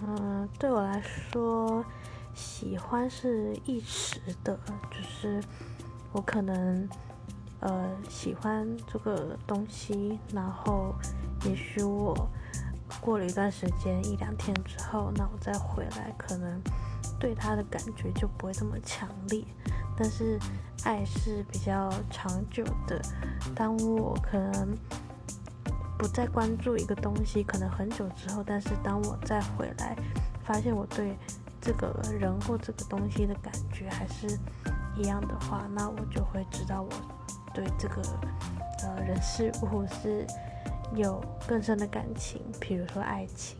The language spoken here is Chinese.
嗯，对我来说，喜欢是一时的，就是我可能呃喜欢这个东西，然后也许我过了一段时间一两天之后，那我再回来，可能对它的感觉就不会这么强烈。但是爱是比较长久的，当我可能。不再关注一个东西，可能很久之后，但是当我再回来，发现我对这个人或这个东西的感觉还是一样的话，那我就会知道我对这个呃人事物是有更深的感情，比如说爱情。